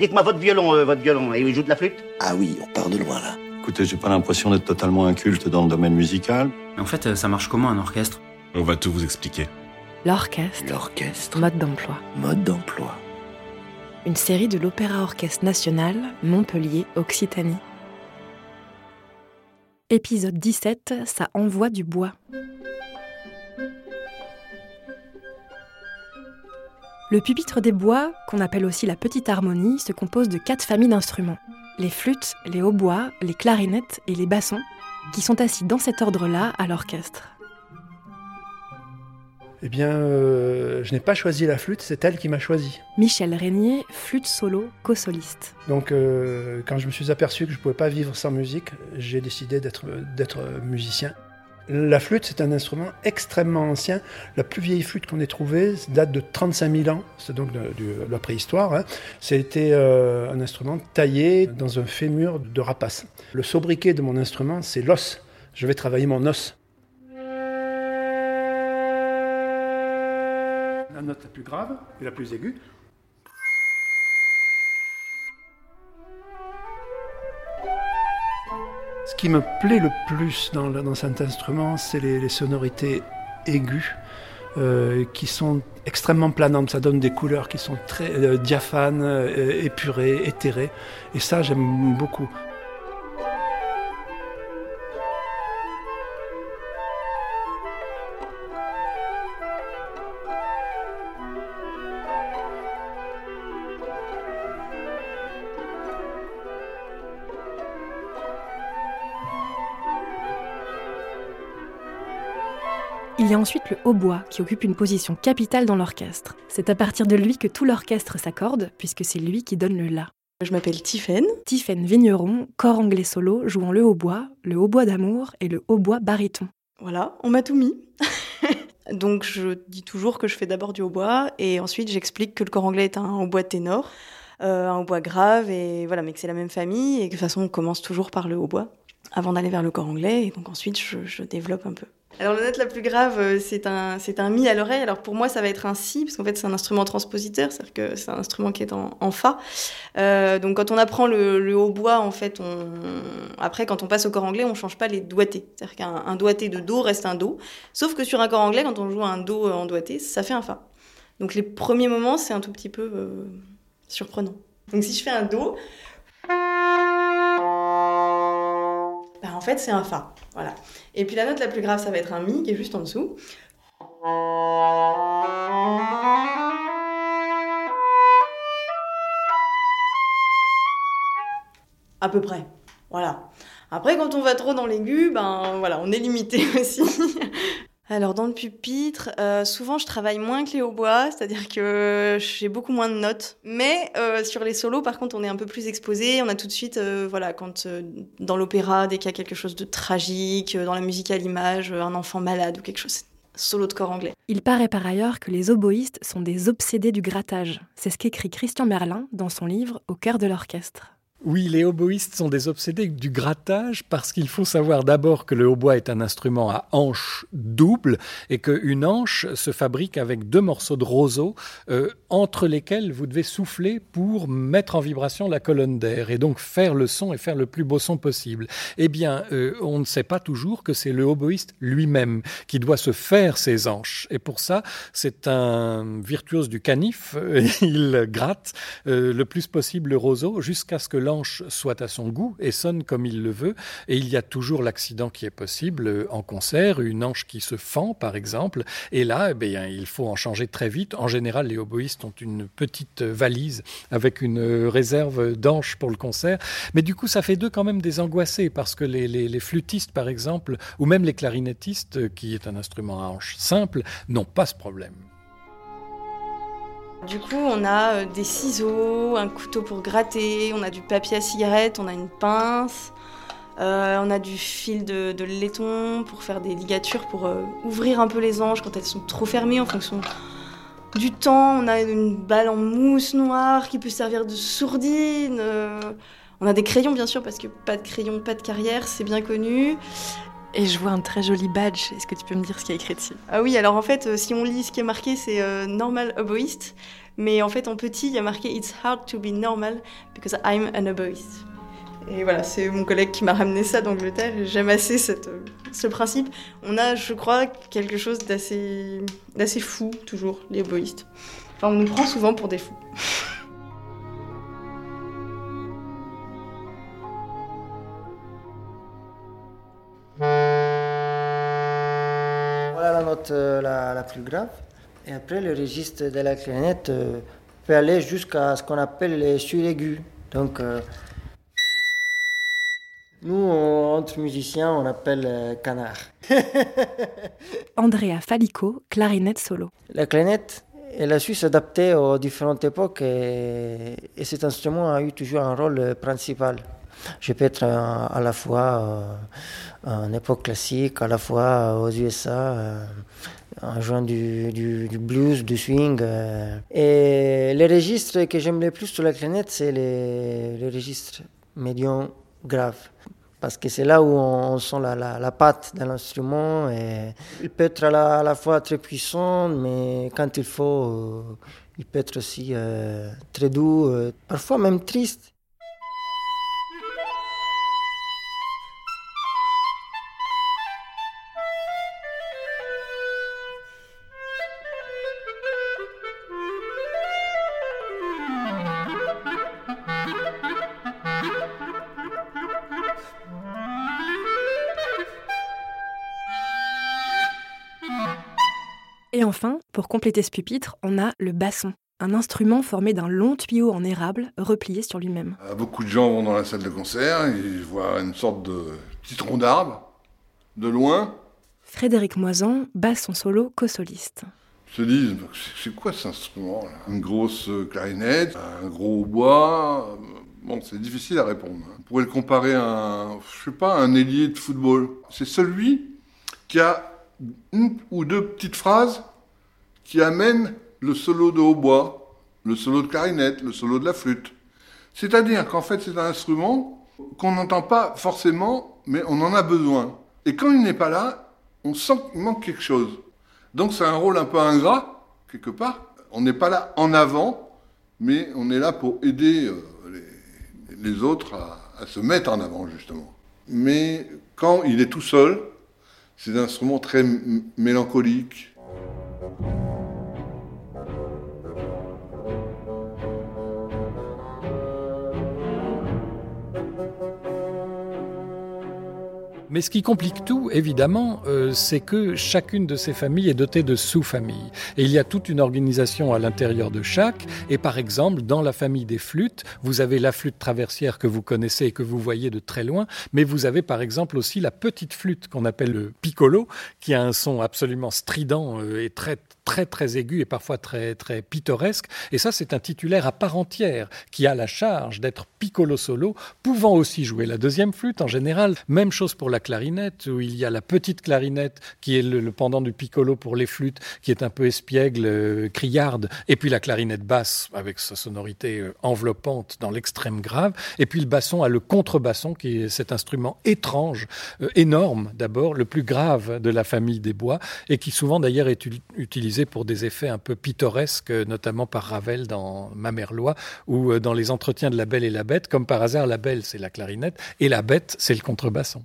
Dites-moi votre violon, euh, votre violon, et il joue de la flûte? Ah oui, on part de loin là. Écoutez, j'ai pas l'impression d'être totalement inculte dans le domaine musical. Mais en fait, euh, ça marche comment un orchestre? On va tout vous expliquer. L'orchestre, L'orchestre. mode d'emploi. Mode d'emploi. Une série de l'Opéra Orchestre National, Montpellier, Occitanie. Épisode 17, ça envoie du bois. Le pupitre des bois, qu'on appelle aussi la petite harmonie, se compose de quatre familles d'instruments. Les flûtes, les hautbois, les clarinettes et les bassons, qui sont assis dans cet ordre-là à l'orchestre. Eh bien, euh, je n'ai pas choisi la flûte, c'est elle qui m'a choisi. Michel Régnier, flûte solo, co-soliste. Donc, euh, quand je me suis aperçu que je ne pouvais pas vivre sans musique, j'ai décidé d'être d'être musicien. La flûte, c'est un instrument extrêmement ancien. La plus vieille flûte qu'on ait trouvée date de 35 000 ans, c'est donc de, la préhistoire. Hein. C'était euh, un instrument taillé dans un fémur de rapace. Le sobriquet de mon instrument, c'est l'os. Je vais travailler mon os. La note la plus grave et la plus aiguë. Qui me plaît le plus dans, cet instrument, c'est les, les sonorités aiguës euh, qui sont extrêmement planantes. Ça donne des couleurs qui sont très euh, diaphanes, euh, épurées, éthérées. Et ça, j'aime beaucoup. Il y a ensuite le hautbois qui occupe une position capitale dans l'orchestre. C'est à partir de lui que tout l'orchestre s'accorde, puisque c'est lui qui donne le la. Je m'appelle Tiffaine. Tiffaine Vigneron, corps anglais solo, jouant le hautbois, le hautbois d'amour et le hautbois baryton. Voilà, on m'a tout mis. Donc je dis toujours que je fais d'abord du hautbois et ensuite j'explique que le corps anglais est un hautbois ténor, euh, un hautbois grave et voilà, mais que c'est la même famille et que de toute façon on commence toujours par le hautbois avant d'aller vers le corps anglais et donc ensuite je, je développe un peu. Alors la note la plus grave, euh, c'est un, c'est un mi à l'oreille. Alors pour moi, ça va être un si, parce qu'en fait c'est un instrument transpositeur, c'est-à-dire que c'est un instrument qui est en, fa. Euh, donc quand on apprend le, hautbois, en fait, on... après quand on passe au corps anglais, on change pas les doigtés. C'est-à-dire qu'un un doigté de do reste un do. Sauf que sur un corps anglais, quand on joue un do en doigté, ça fait un fa. Donc les premiers moments, c'est un tout petit peu euh, surprenant. Donc si je fais un do, en fait c'est un fa. Voilà. Et puis la note la plus grave, ça va être un mi qui est juste en dessous. À peu près. Voilà. Après, quand on va trop dans l'aigu, ben voilà, on est limité aussi. Alors dans le pupitre, euh, souvent je travaille moins que les hautbois, c'est-à-dire que j'ai beaucoup moins de notes. Mais euh, sur les solos, par contre, on est un peu plus exposé. On a tout de suite, euh, voilà, quand dans l'opéra, dès qu'il y a quelque chose de tragique, dans la musique à l'image, un enfant malade ou quelque chose, solo de corps anglais. Il paraît par ailleurs que les oboïstes sont des obsédés du grattage. C'est ce qu'écrit Christian Merlin dans son livre Au cœur de l'orchestre. Oui, les oboïstes sont des obsédés du grattage parce qu'il faut savoir d'abord que le hautbois est un instrument à hanche double et qu'une hanche se fabrique avec deux morceaux de roseau euh, entre lesquels vous devez souffler pour mettre en vibration la colonne d'air et donc faire le son et faire le plus beau son possible. Eh bien, euh, on ne sait pas toujours que c'est le oboïste lui-même qui doit se faire ses hanches. Et pour ça, c'est un virtuose du canif. Il gratte euh, le plus possible le roseau jusqu'à ce que soit à son goût et sonne comme il le veut. Et il y a toujours l'accident qui est possible euh, en concert, une anche qui se fend par exemple. Et là, eh bien, il faut en changer très vite. En général, les oboïstes ont une petite valise avec une réserve d'anches pour le concert. Mais du coup, ça fait d'eux quand même des angoissés parce que les flûtistes, par exemple, ou même les clarinettistes, euh, qui est un instrument à hanche simple, n'ont pas ce problème. Du coup, on a euh, des ciseaux, un couteau pour gratter, on a du papier à cigarette, on a une pince, euh, on a du fil de, laiton pour faire des ligatures, pour euh, ouvrir un peu les anges quand elles sont trop fermées en fonction du temps. On a une balle en mousse noire qui peut servir de sourdine. On a des crayons, bien sûr, parce que pas de crayon, pas de carrière, c'est bien connu. Et je vois un très joli badge. Est-ce que tu peux me dire ce qu'il y a écrit dessus? Ah oui, alors en fait, euh, si on lit ce qui est marqué, c'est euh, normal oboist. Mais en fait, en petit, il y a marqué It's hard to be normal because I'm an oboist. Et voilà, c'est mon collègue qui m'a ramené ça d'Angleterre. J'aime assez euh, ce principe. On a, je crois, quelque chose d'assez, d'assez fou, toujours, les oboïstes. Enfin, on nous prend souvent pour des fous. Note euh, la, la plus grave. Et après, le registre de la clarinette euh, peut aller jusqu'à ce qu'on appelle les suraigus. Donc, euh, nous, entre musiciens, on appelle canard. Andrea Falico, clarinette solo. La clarinette, elle a su s'adapter aux différentes époques et, et cet instrument a eu toujours un rôle principal. Je peux être euh, à la fois euh, en époque classique, à la fois aux USA, euh, en jouant du, du- blues, du swing. euh. Et les registres que j'aime le plus sur la clarinette, c'est les, les registres médium graves. Parce que c'est là où on, sent la, la, patte de l'instrument. Il peut être à la, à la fois très puissant, mais quand il faut, euh, il peut être aussi euh, très doux, euh, parfois même triste. Et enfin, pour compléter ce pupitre, on a le basson, un instrument formé d'un long tuyau en érable replié sur lui-même. Euh, Beaucoup de gens vont dans la salle de concert, ils voient une sorte de petit tronc d'arbre, de loin, Frédéric Moisan, basson solo, co-soliste. se disent c'est quoi cet instrument Une grosse clarinette, un gros bois. euh, Bon, c'est difficile à répondre. On pourrait le comparer à un, je sais pas, un ailier de football. C'est celui qui a une ou deux petites phrases qui amènent le solo de hautbois, le solo de clarinette, le solo de la flûte. C'est-à-dire qu'en fait, c'est un instrument qu'on n'entend pas forcément, mais on en a besoin. Et quand il n'est pas là, on sent qu'il manque quelque chose. Donc c'est un rôle un peu ingrat, quelque part. On n'est pas là en avant, mais on est là pour aider euh, les, autres à, se mettre en avant, justement. Mais quand il est tout seul, c'est un instrument très mélancolique. Mais ce qui complique tout, évidemment, euh, c'est que chacune de ces familles est dotée de sous-familles. Et il y a toute une organisation à l'intérieur de chaque. Et par exemple, dans la famille des flûtes, vous avez la flûte traversière que vous connaissez et que vous voyez de très loin. Mais vous avez par exemple aussi la petite flûte qu'on appelle le piccolo, qui a un son absolument strident euh, et très très très aigu et parfois très très pittoresque. Et ça, c'est un titulaire à part entière qui a la charge d'être piccolo solo, pouvant aussi jouer la deuxième flûte en général. Même chose pour la clarinette, où il y a la petite clarinette qui est le, pendant du piccolo pour les flûtes, qui est un peu espiègle, euh, criarde, et puis la clarinette basse avec sa sonorité euh, enveloppante dans l'extrême grave, et puis le basson a le contrebasson qui est cet instrument étrange, euh, énorme d'abord, le plus grave de la famille des bois, et qui souvent d'ailleurs est u- pour des effets un peu pittoresques, notamment par Ravel dans Mamerlois, ou euh, dans les entretiens de la Belle et la Bête, comme par hasard la Belle c'est la clarinette, et la Bête c'est le contrebasson.